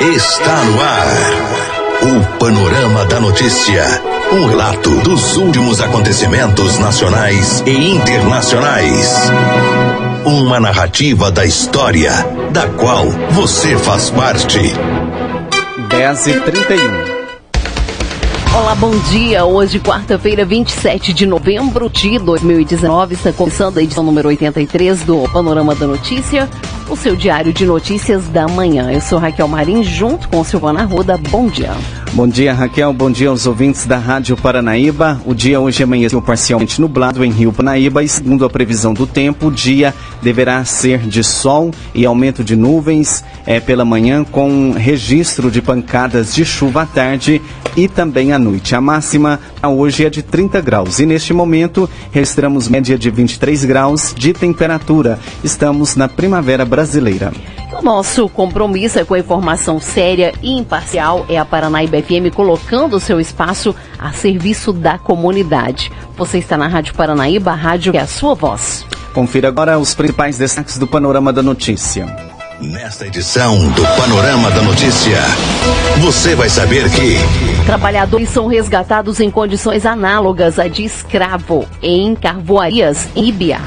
Está no ar. O Panorama da Notícia. Um relato dos últimos acontecimentos nacionais e internacionais. Uma narrativa da história, da qual você faz parte. 10 e 31 Olá, bom dia. Hoje, quarta-feira, 27 de novembro de 2019, está começando a edição número 83 do Panorama da Notícia, o seu diário de notícias da manhã. Eu sou Raquel Marim, junto com Silvana Ruda. Bom dia. Bom dia, Raquel. Bom dia aos ouvintes da Rádio Paranaíba. O dia hoje amanheceu parcialmente nublado em Rio Paranaíba e, segundo a previsão do tempo, o dia deverá ser de sol e aumento de nuvens é, pela manhã, com registro de pancadas de chuva à tarde e também à noite. A máxima hoje é de 30 graus e, neste momento, registramos média de 23 graus de temperatura. Estamos na primavera brasileira. O nosso compromisso é com a informação séria e imparcial, é a Paranaíba FM colocando o seu espaço a serviço da comunidade. Você está na Rádio Paranaíba, a rádio que é a sua voz. Confira agora os principais destaques do Panorama da Notícia. Nesta edição do Panorama da Notícia, você vai saber que. Trabalhadores são resgatados em condições análogas a de escravo em carvoarias em Ibia.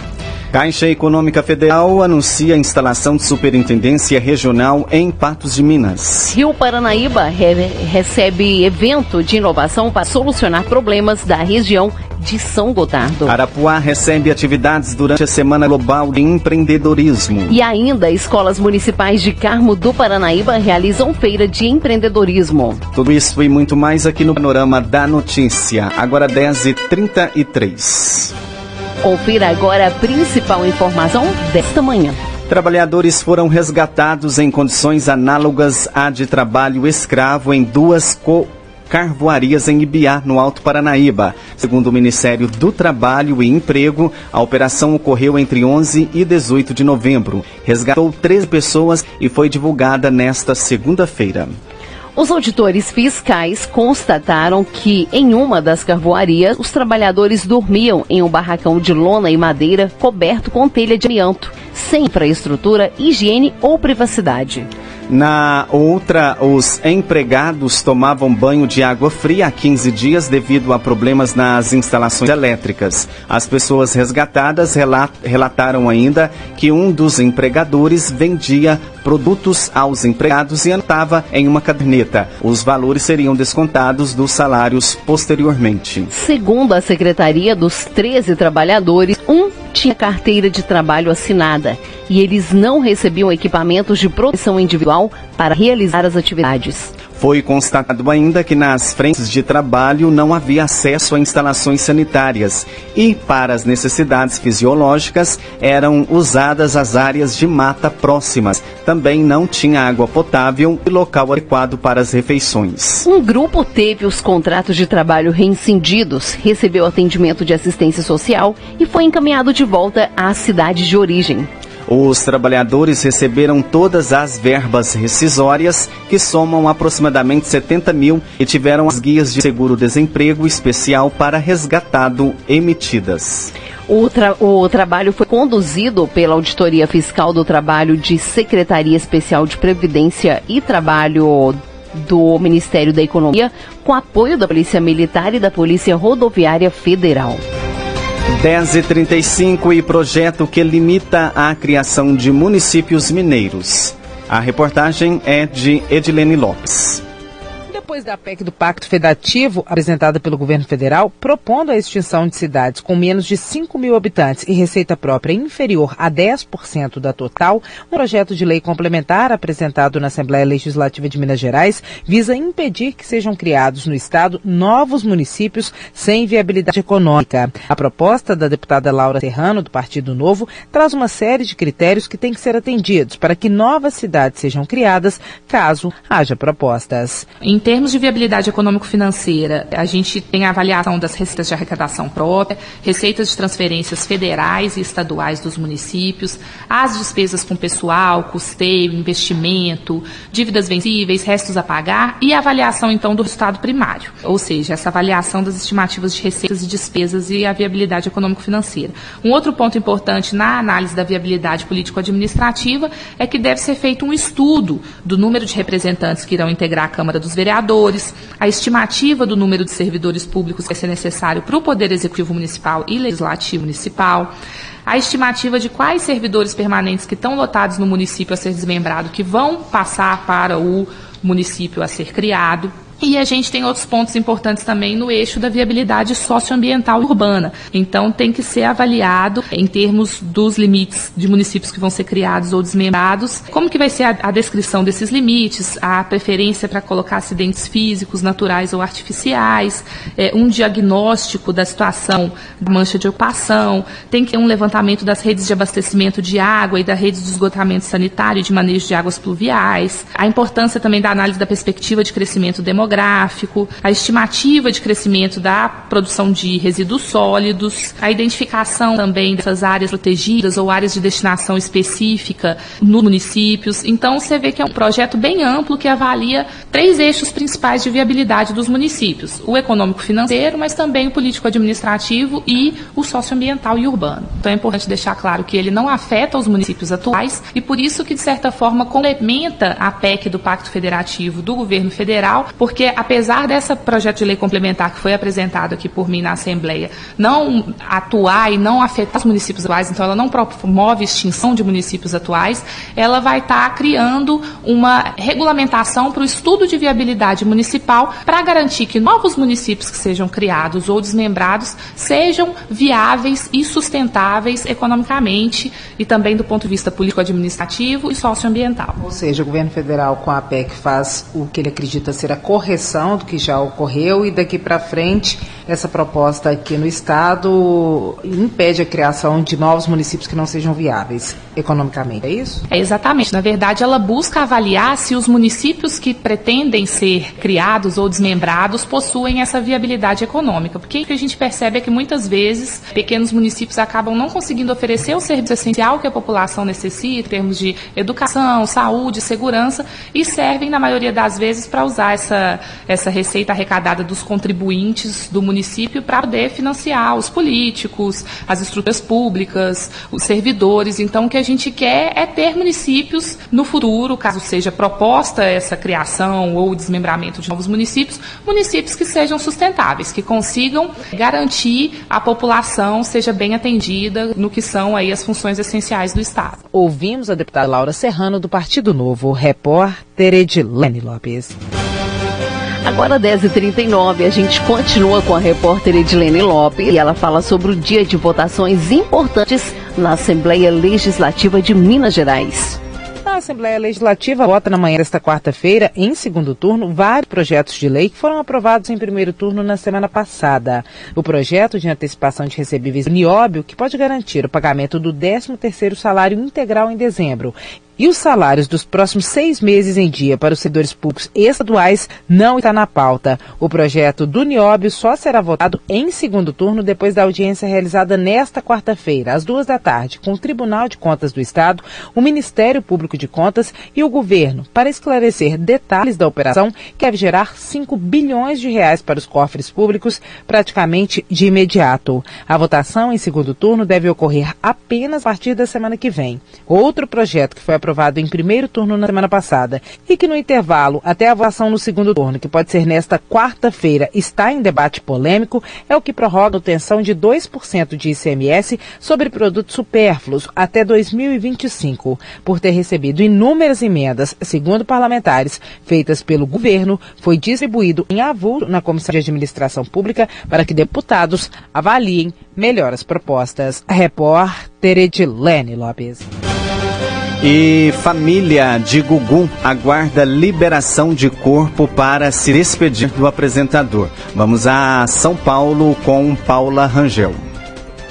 Caixa Econômica Federal anuncia a instalação de superintendência regional em Patos de Minas. Rio Paranaíba re recebe evento de inovação para solucionar problemas da região de São Gotardo. Arapuá recebe atividades durante a Semana Global de Empreendedorismo. E ainda, escolas municipais de Carmo do Paranaíba realizam feira de empreendedorismo. Tudo isso e muito mais aqui no Panorama da Notícia. Agora 10h33. Confira agora a principal informação desta manhã. Trabalhadores foram resgatados em condições análogas à de trabalho escravo em duas co carvoarias em Ibiá, no Alto Paranaíba. Segundo o Ministério do Trabalho e Emprego, a operação ocorreu entre 11 e 18 de novembro. Resgatou três pessoas e foi divulgada nesta segunda-feira. Os auditores fiscais constataram que, em uma das carvoarias, os trabalhadores dormiam em um barracão de lona e madeira coberto com telha de amianto, sem infraestrutura, higiene ou privacidade. Na outra, os empregados tomavam banho de água fria há 15 dias devido a problemas nas instalações elétricas. As pessoas resgatadas relataram ainda que um dos empregadores vendia produtos aos empregados e anotava em uma caderneta. Os valores seriam descontados dos salários posteriormente. Segundo a secretaria dos 13 trabalhadores, um tinha carteira de trabalho assinada e eles não recebiam equipamentos de proteção individual para realizar as atividades. Foi constatado ainda que nas frentes de trabalho não havia acesso a instalações sanitárias e, para as necessidades fisiológicas, eram usadas as áreas de mata próximas. Também não tinha água potável e local adequado para as refeições. Um grupo teve os contratos de trabalho reincindidos, recebeu atendimento de assistência social e foi encaminhado de volta à cidade de origem. Os trabalhadores receberam todas as verbas rescisórias, que somam aproximadamente 70 mil, e tiveram as guias de seguro-desemprego especial para resgatado emitidas. O, tra o, trabalho foi conduzido pela Auditoria Fiscal do Trabalho de Secretaria Especial de Previdência e Trabalho do Ministério da Economia, com apoio da Polícia Militar e da Polícia Rodoviária Federal. 10h35 e projeto que limita a criação de municípios mineiros. A reportagem é de Edilene Lopes depois da PEC do Pacto Federativo, apresentada pelo governo federal, propondo a extinção de cidades com menos de 5 mil habitantes e receita própria inferior a 10% da total, um projeto de lei complementar apresentado na Assembleia Legislativa de Minas Gerais visa impedir que sejam criados no estado novos municípios sem viabilidade econômica. A proposta da deputada Laura Serrano, do Partido Novo, traz uma série de critérios que têm que ser atendidos para que novas cidades sejam criadas, caso haja propostas. Termos de viabilidade econômico-financeira, a gente tem a avaliação das receitas de arrecadação própria, receitas de transferências federais e estaduais dos municípios, as despesas com pessoal, custeio, investimento, dívidas vencíveis, restos a pagar e a avaliação, então, do resultado primário, ou seja, essa avaliação das estimativas de receitas e despesas e a viabilidade econômico-financeira. Um outro ponto importante na análise da viabilidade político-administrativa é que deve ser feito um estudo do número de representantes que irão integrar a Câmara dos Vereadores, a estimativa do número de servidores públicos que vai ser necessário para o Poder Executivo Municipal e Legislativo Municipal, a estimativa de quais servidores permanentes que estão lotados no município a ser desmembrado, que vão passar para o município a ser criado. E a gente tem outros pontos importantes também no eixo da viabilidade socioambiental urbana. Então, tem que ser avaliado em termos dos limites de municípios que vão ser criados ou desmembrados, como que vai ser a, a descrição desses limites, a preferência para colocar acidentes físicos, naturais ou artificiais, é, um diagnóstico da situação da mancha de ocupação, tem que ter um levantamento das redes de abastecimento de água e da rede de esgotamento sanitário e de manejo de águas pluviais, a importância também da análise da perspectiva de crescimento demográfico, demográfico, a estimativa de crescimento da produção de resíduos sólidos, a identificação também dessas áreas protegidas ou áreas de destinação específica nos municípios. Então, você vê que é um projeto bem amplo que avalia três eixos principais de viabilidade dos municípios: o econômico-financeiro, mas também o político-administrativo e o socioambiental e urbano. Então, é importante deixar claro que ele não afeta os municípios atuais e, por isso, que, de certa forma, complementa a PEC do Pacto Federativo do governo federal, porque porque apesar desse projeto de lei complementar que foi apresentado aqui por mim na Assembleia não atuar e não afetar os municípios atuais, então ela não promove extinção de municípios atuais, ela vai estar tá criando uma regulamentação para o estudo de viabilidade municipal para garantir que novos municípios que sejam criados ou desmembrados sejam viáveis e sustentáveis economicamente e também do ponto de vista político-administrativo e socioambiental. Ou seja, o governo federal com a PEC faz o que ele acredita ser a correção correção do que já ocorreu e daqui para frente essa proposta aqui no estado impede a criação de novos municípios que não sejam viáveis economicamente, é isso? É exatamente. Na verdade, ela busca avaliar se os municípios que pretendem ser criados ou desmembrados possuem essa viabilidade econômica, porque o que a gente percebe é que muitas vezes pequenos municípios acabam não conseguindo oferecer o serviço essencial que a população necessita, em termos de educação, saúde, segurança, e servem, na maioria das vezes, para usar essa essa, receita arrecadada dos contribuintes do município para poder financiar os políticos, as estruturas públicas, os servidores. Então, o que a gente quer é ter municípios no futuro, caso seja proposta essa criação ou desmembramento de novos municípios, municípios que sejam sustentáveis, que consigam garantir a população seja bem atendida no que são aí as funções essenciais do Estado. Ouvimos a deputada Laura Serrano do Partido Novo, repórter Edilene Lopes. Agora 10h39, a gente continua com a repórter Edilene Lopes e ela fala sobre o dia de votações importantes na Assembleia Legislativa de Minas Gerais. A Assembleia Legislativa vota na manhã desta quarta-feira, em segundo turno, vários projetos de lei que foram aprovados em primeiro turno na semana passada. O projeto de antecipação de recebíveis Nióbio, que pode garantir o pagamento do 13º salário integral em dezembro e os salários dos próximos seis meses em dia para os servidores públicos estaduais não está na pauta. O projeto do Nióbio só será votado em segundo turno depois da audiência realizada nesta quarta-feira, às duas da tarde, com o Tribunal de Contas do Estado, o Ministério Público de Contas e o governo, para esclarecer detalhes da operação que deve gerar 5 bilhões de reais para os cofres públicos praticamente de imediato. A votação em segundo turno deve ocorrer apenas a partir da semana que vem. Outro projeto que foi aprovado em primeiro turno na semana passada e que no intervalo até a votação no segundo turno, que pode ser nesta quarta-feira, está em debate polêmico, é o que prorroga a manutenção de 2% de ICMS sobre produtos supérfluos até 2025. Por ter recebido inúmeras emendas, segundo parlamentares, feitas pelo governo, foi distribuído em avulso na Comissão de Administração Pública para que deputados avaliem melhor as propostas. Repórter Edilene Lopes. E família de Gugu aguarda liberação de corpo para se despedir do apresentador. Vamos a São Paulo com Paula Rangel.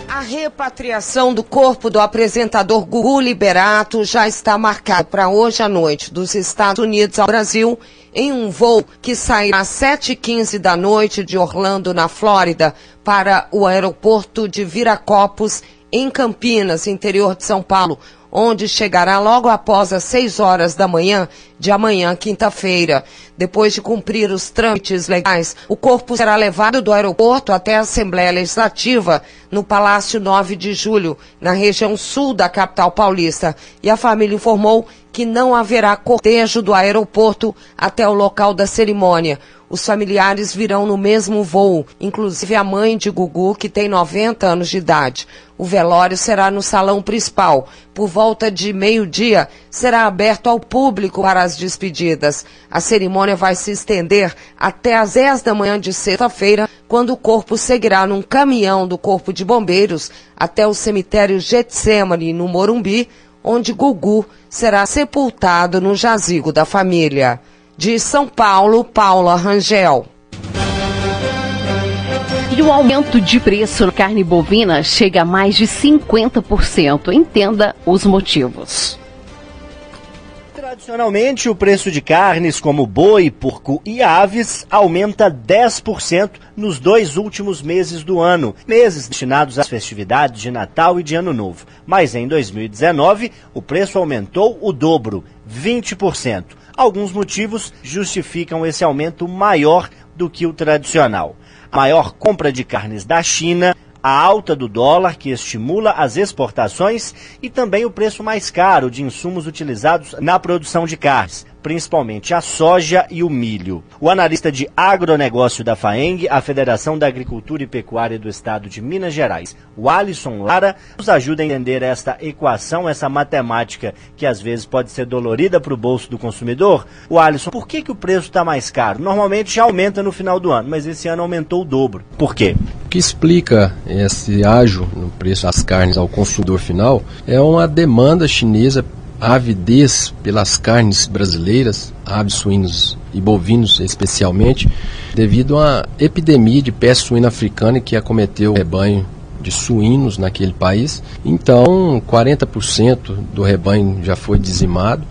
A repatriação do corpo do apresentador Gugu Liberato já está marcada para hoje à noite dos Estados Unidos ao Brasil em um voo que sairá às 7h15 da noite de Orlando, na Flórida, para o aeroporto de Viracopos, em Campinas, interior de São Paulo, onde chegará logo após as 6 horas da manhã de amanhã, quinta-feira. Depois de cumprir os trâmites legais, o corpo será levado do aeroporto até a Assembleia Legislativa, no Palácio 9 de Julho, na região sul da capital paulista. E a família informou que não haverá cortejo do aeroporto até o local da cerimônia. Os familiares virão no mesmo voo, inclusive a mãe de Gugu, que tem 90 anos de idade. O velório será no salão principal. Por volta de meio-dia, será aberto ao público para as despedidas. A cerimônia vai se estender até às 10 da manhã de sexta-feira, quando o corpo seguirá num caminhão do Corpo de Bombeiros até o cemitério Getsemane, no Morumbi, onde Gugu será sepultado no jazigo da família. De São Paulo, Paula Rangel. E o aumento de preço na carne bovina chega a mais de 50%. Entenda os motivos. Tradicionalmente, o preço de carnes como boi, porco e aves aumenta 10% nos dois últimos meses do ano, meses destinados às festividades de Natal e de Ano Novo. Mas em 2019, o preço aumentou o dobro, 20%. Alguns motivos justificam esse aumento maior do que o tradicional. A maior compra de carnes da China, a alta do dólar, que estimula as exportações, e também o preço mais caro de insumos utilizados na produção de carnes principalmente a soja e o milho. O analista de agronegócio da FAENG, a Federação da Agricultura e Pecuária do Estado de Minas Gerais, o Alisson Lara, nos ajuda a entender esta equação, essa matemática que às vezes pode ser dolorida para o bolso do consumidor. O Alisson, por que, que o preço está mais caro? Normalmente já aumenta no final do ano, mas esse ano aumentou o dobro. Por quê? O que explica esse ágio no preço das carnes ao consumidor final é uma demanda chinesa a avidez pelas carnes brasileiras, aves, suínos e bovinos especialmente, devido a epidemia de peste suína africana que acometeu o rebanho de suínos naquele país. Então, 40% do rebanho já foi dizimado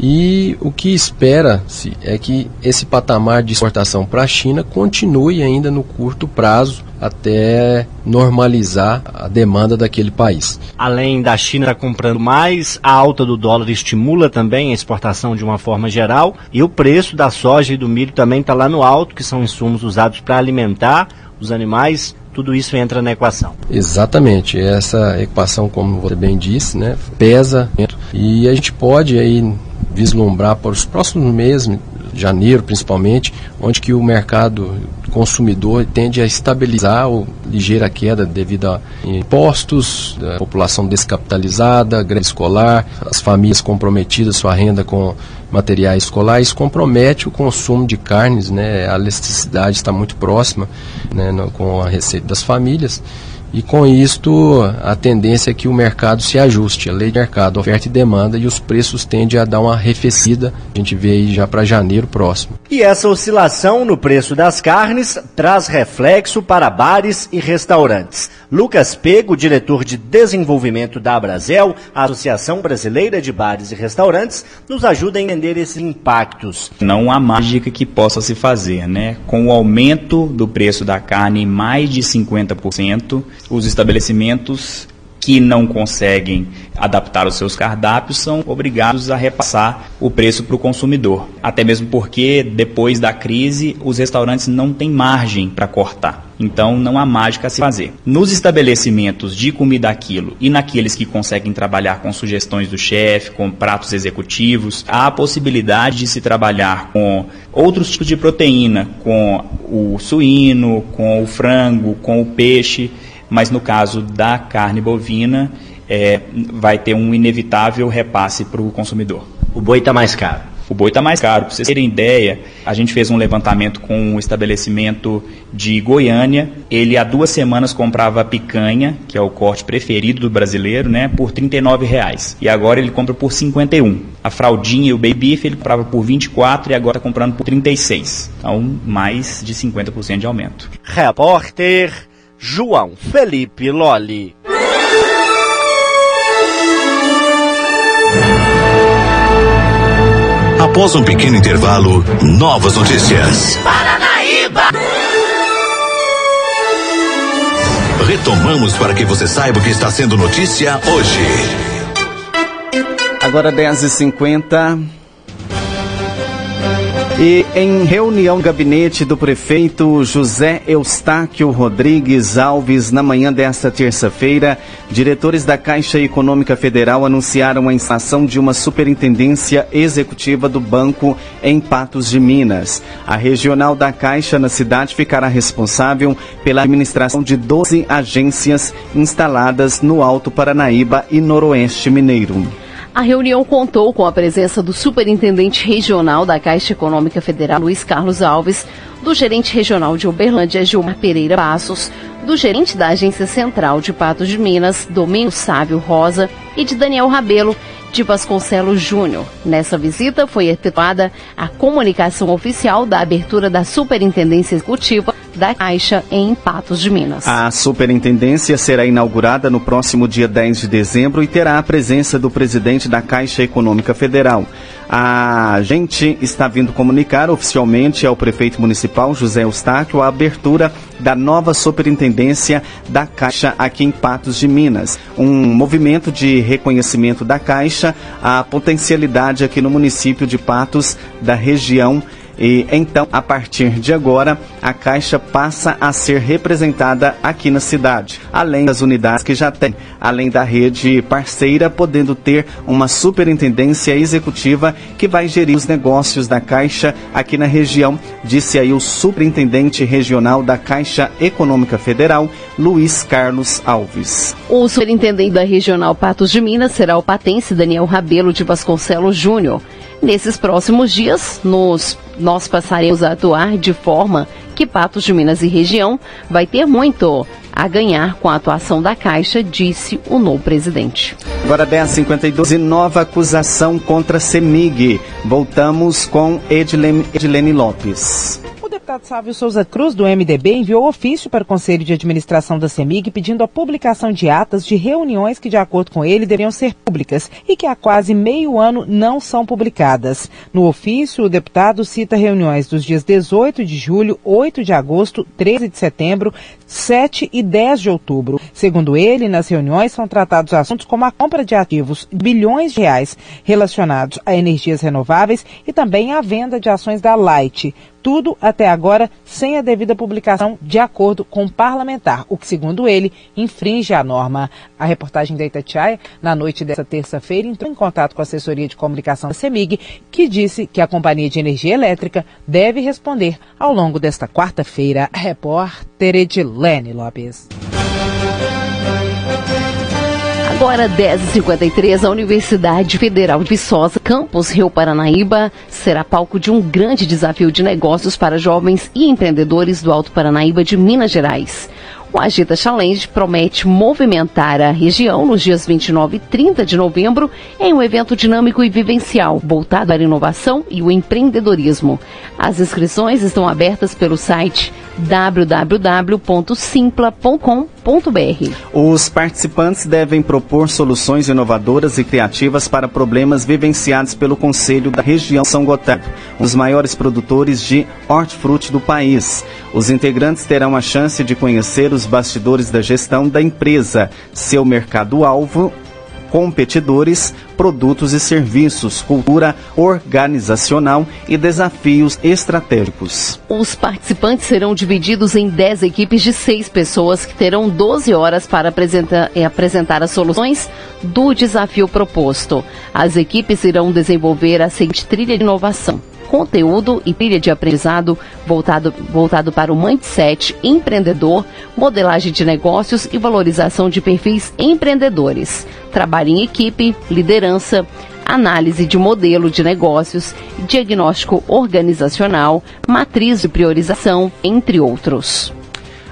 e o que espera-se é que esse patamar de exportação para a China continue ainda no curto prazo até normalizar a demanda daquele país. Além da China tá comprando mais, a alta do dólar estimula também a exportação de uma forma geral e o preço da soja e do milho também está lá no alto, que são insumos usados para alimentar os animais tudo isso entra na equação. Exatamente, essa equação, como você bem disse, né, pesa e a gente pode aí vislumbrar para os próximos meses, janeiro principalmente, onde que o mercado consumidor tende a estabilizar ou ligeira queda devido a impostos, a população descapitalizada, greve escolar, as famílias comprometidas sua renda com materiais escolares, compromete o consumo de carnes, né? A elasticidade está muito próxima né, com a receita das famílias e com isto, a tendência é que o mercado se ajuste, a lei de mercado, oferta e demanda, e os preços tendem a dar uma arrefecida. A gente vê aí já para janeiro próximo. E essa oscilação no preço das carnes traz reflexo para bares e restaurantes. Lucas Pego, diretor de desenvolvimento da Abrazel, a Associação Brasileira de Bares e Restaurantes, nos ajuda a entender esses impactos. Não há mágica que possa se fazer, né? Com o aumento do preço da carne em mais de 50%, os estabelecimentos que não conseguem adaptar os seus cardápios são obrigados a repassar o preço para o consumidor. Até mesmo porque, depois da crise, os restaurantes não têm margem para cortar. Então, não há mágica a se fazer. Nos estabelecimentos de comida aquilo e naqueles que conseguem trabalhar com sugestões do chefe, com pratos executivos, há a possibilidade de se trabalhar com outros tipos de proteína, com o suíno, com o frango, com o peixe mas no caso da carne bovina, é, vai ter um inevitável repasse para o consumidor. O boi está mais caro. O boi está mais caro. Para vocês terem ideia, a gente fez um levantamento com um estabelecimento de Goiânia. Ele há duas semanas comprava picanha, que é o corte preferido do brasileiro, né, por R$ reais. E agora ele compra por 51. A fraldinha e o baby beef ele comprava por 24 e agora está comprando por 36. Então, mais de 50% de aumento. Repórter João Felipe Loli. Após um pequeno intervalo, novas notícias. Paranaíba! Retomamos para que você saiba o que está sendo notícia hoje. Agora 10h50. E em reunião gabinete do prefeito José Eustáquio Rodrigues Alves, na manhã desta terça-feira, diretores da Caixa Econômica Federal anunciaram a instalação de uma superintendência executiva do banco em Patos de Minas. A regional da Caixa na cidade ficará responsável pela administração de 12 agências instaladas no Alto Paranaíba e Noroeste Mineiro. A reunião contou com a presença do superintendente regional da Caixa Econômica Federal, Luiz Carlos Alves, do gerente regional de Uberlândia, Gilmar Pereira Passos, do gerente da Agência Central de Patos de Minas, Domingos Sávio Rosa, e de Daniel Rabelo, de Vasconcelos Júnior. Nessa visita foi efetuada a comunicação oficial da abertura da Superintendência Executiva da Caixa em Patos de Minas. A superintendência será inaugurada no próximo dia 10 de dezembro e terá a presença do presidente da Caixa Econômica Federal. A gente está vindo comunicar oficialmente ao prefeito municipal José Eustáquio a abertura da nova superintendência da Caixa aqui em Patos de Minas. Um movimento de reconhecimento da Caixa, a potencialidade aqui no município de Patos, da região e então, a partir de agora, a Caixa passa a ser representada aqui na cidade, além das unidades que já tem, além da rede parceira, podendo ter uma superintendência executiva que vai gerir os negócios da Caixa aqui na região, disse aí o superintendente regional da Caixa Econômica Federal, Luiz Carlos Alves. O superintendente da regional Patos de Minas será o patense Daniel Rabelo de Vasconcelos Júnior. Nesses próximos dias, nos, nós passaremos a atuar de forma que Patos de Minas e região vai ter muito a ganhar com a atuação da Caixa, disse o novo presidente. Agora 10h52 e nova acusação contra Semig. Voltamos com Edilene, Edilene Lopes Sávio Souza Cruz, do MDB, enviou ofício para o Conselho de Administração da CEMIG pedindo a publicação de atas de reuniões que, de acordo com ele, deveriam ser públicas e que há quase meio ano não são publicadas. No ofício, o deputado cita reuniões dos dias 18 de julho, 8 de agosto, 13 de setembro, 7 e 10 de outubro. Segundo ele, nas reuniões são tratados assuntos como a compra de ativos bilhões de reais relacionados a energias renováveis e também a venda de ações da Light tudo até agora sem a devida publicação de acordo com o parlamentar, o que, segundo ele, infringe a norma. A reportagem da Itatiaia, na noite desta terça-feira, entrou em contato com a assessoria de comunicação da CEMIG, que disse que a Companhia de Energia Elétrica deve responder ao longo desta quarta-feira. Repórter Edilene Lopes. Agora 10h53, a Universidade Federal de Viçosa, campus Rio Paranaíba, será palco de um grande desafio de negócios para jovens e empreendedores do Alto Paranaíba de Minas Gerais. O Agita Challenge promete movimentar a região nos dias 29 e 30 de novembro em um evento dinâmico e vivencial, voltado à inovação e o empreendedorismo. As inscrições estão abertas pelo site www.simpla.com.br. Os participantes devem propor soluções inovadoras e criativas para problemas vivenciados pelo Conselho da Região São Gotardo, um dos maiores produtores de hortifruti do país. Os integrantes terão a chance de conhecer os bastidores da gestão da empresa, seu mercado-alvo competidores, produtos e serviços, cultura organizacional e desafios estratégicos. Os participantes serão divididos em 10 equipes de 6 pessoas que terão 12 horas para apresentar, eh, apresentar as soluções do desafio proposto. As equipes irão desenvolver a seguinte trilha de inovação conteúdo e trilha de aprendizado voltado, voltado para o mindset empreendedor, modelagem de negócios e valorização de perfis empreendedores, trabalho em equipe, liderança, análise de modelo de negócios, diagnóstico organizacional, matriz de priorização, entre outros.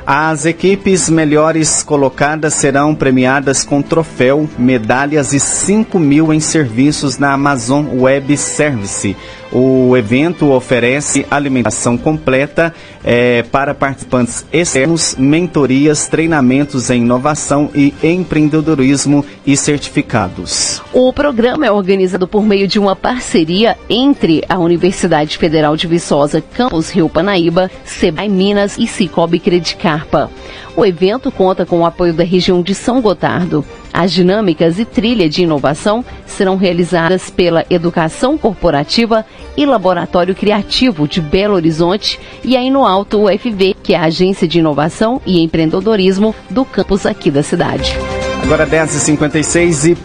As equipes melhores colocadas serão premiadas com troféu, medalhas e 5 mil em serviços na Amazon Web Service. O evento oferece alimentação completa é, para participantes externos, mentorias, treinamentos em inovação e empreendedorismo e certificados. O programa é organizado por meio de uma parceria entre a Universidade Federal de Viçosa, Campus Rio Panaíba, Sebrae Minas e Cicobi Credicarpa. O evento conta com o apoio da região de São Gotardo. As dinâmicas e trilha de inovação serão realizadas pela Educação Corporativa e Laboratório Criativo de Belo Horizonte e aí no Alto UFV, que é a Agência de Inovação e Empreendedorismo do campus aqui da cidade. Agora 10h56 e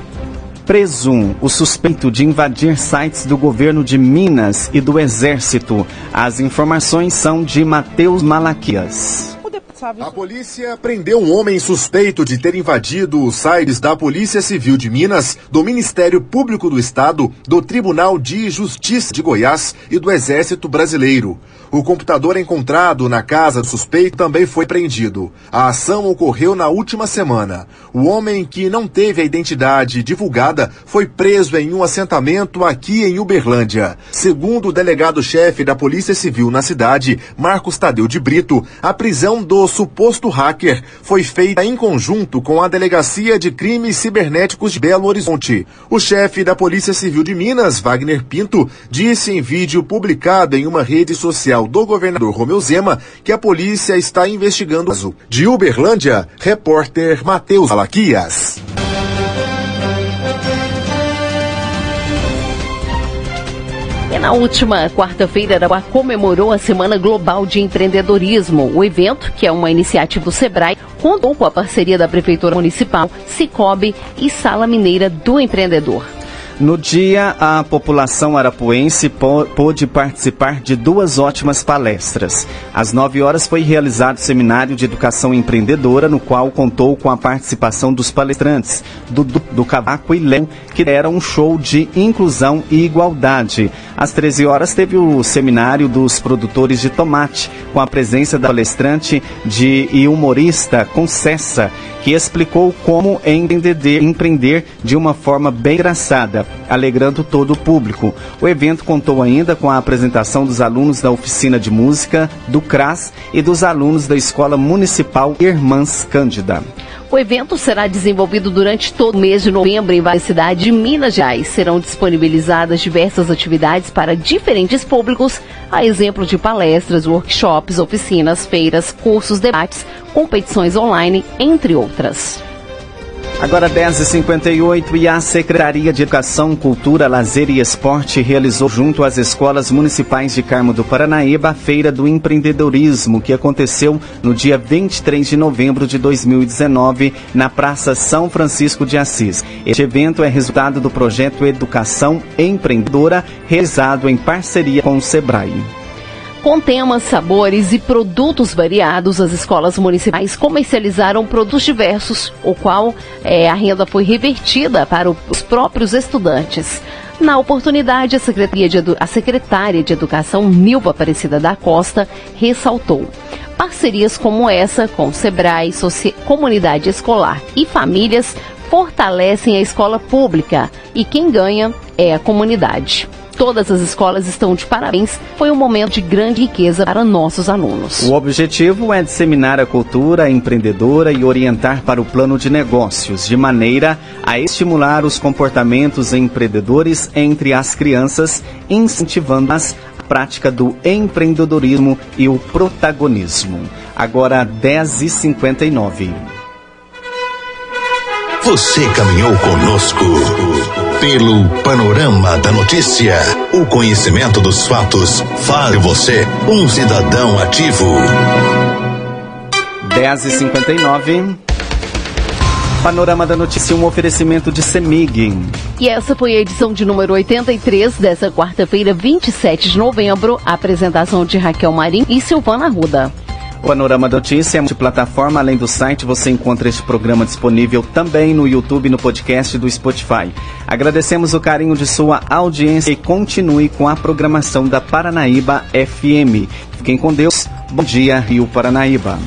Presum, o suspeito de invadir sites do governo de Minas e do Exército. As informações são de Matheus Malaquias. A polícia prendeu um homem suspeito de ter invadido os sites da Polícia Civil de Minas, do Ministério Público do Estado, do Tribunal de Justiça de Goiás e do Exército Brasileiro. O computador encontrado na casa do suspeito também foi apreendido. A ação ocorreu na última semana. O homem, que não teve a identidade divulgada, foi preso em um assentamento aqui em Uberlândia. Segundo o delegado-chefe da Polícia Civil na cidade, Marcos Tadeu de Brito, a prisão do suposto hacker foi feita em conjunto com a Delegacia de Crimes Cibernéticos de Belo Horizonte. O chefe da Polícia Civil de Minas, Wagner Pinto, disse em vídeo publicado em uma rede social do governador Romeu Zema que a polícia está investigando o caso. De Uberlândia, repórter Matheus Alaquias. E na última quarta-feira, Arauá comemorou a Semana Global de Empreendedorismo. O evento, que é uma iniciativa do SEBRAE, contou com a parceria da Prefeitura Municipal, Cicobi e Sala Mineira do Empreendedor. No dia, a população arapuense pôde participar de duas ótimas palestras. Às 9 horas foi realizado o seminário de educação empreendedora, no qual contou com a participação dos palestrantes Dudu do, do Cavaco e Léo, que deram um show de inclusão e igualdade. Às 13 horas teve o seminário dos produtores de tomate, com a presença da palestrante de, e humorista Concessa, que explicou como empreender, empreender de uma forma bem engraçada, alegrando todo o público. O evento contou ainda com a apresentação dos alunos da oficina de música, do CRAS e dos alunos da Escola Municipal Irmãs Cândida. O evento será desenvolvido durante todo o mês de novembro em várias cidades de Minas Gerais. Serão disponibilizadas diversas atividades para diferentes públicos, a exemplo de palestras, workshops, oficinas, feiras, cursos, debates, competições online, entre outras. Agora 10h58 e a Secretaria de Educação, Cultura, Lazer e Esporte realizou junto às escolas municipais de Carmo do Paranaíba a Feira do Empreendedorismo, que aconteceu no dia 23 de novembro de 2019 na Praça São Francisco de Assis. Este evento é resultado do projeto Educação Empreendedora, realizado em parceria com o SEBRAE. Com temas, sabores e produtos variados, as escolas municipais comercializaram produtos diversos, o qual é, a renda foi revertida para os próprios estudantes. Na oportunidade, a, de, a secretária de Educação, Nilva Aparecida da Costa, ressaltou parcerias como essa com o SEBRAE, Comunidade Escolar e Famílias fortalecem a escola pública e quem ganha é a comunidade todas as escolas estão de parabéns. Foi um momento de grande riqueza para nossos alunos. O objetivo é disseminar a cultura empreendedora e orientar para o plano de negócios, de maneira a estimular os comportamentos empreendedores entre as crianças, incentivando as prática do empreendedorismo e o protagonismo. Agora 10h59. Você caminhou conosco pelo panorama da notícia. O conhecimento dos fatos faz você um cidadão ativo. 10h59. Panorama da Notícia, um oferecimento de Semig. E essa foi a edição de número 83 dessa quarta-feira, 27 de novembro. A apresentação de Raquel Marim e Silvana Ruda. Panorama Notícia é multiplataforma. Além do site, você encontra este programa disponível também no YouTube e no podcast do Spotify. Agradecemos o carinho de sua audiência e continue com a programação da Paranaíba FM. Fiquem com Deus. Bom dia, Rio Paranaíba.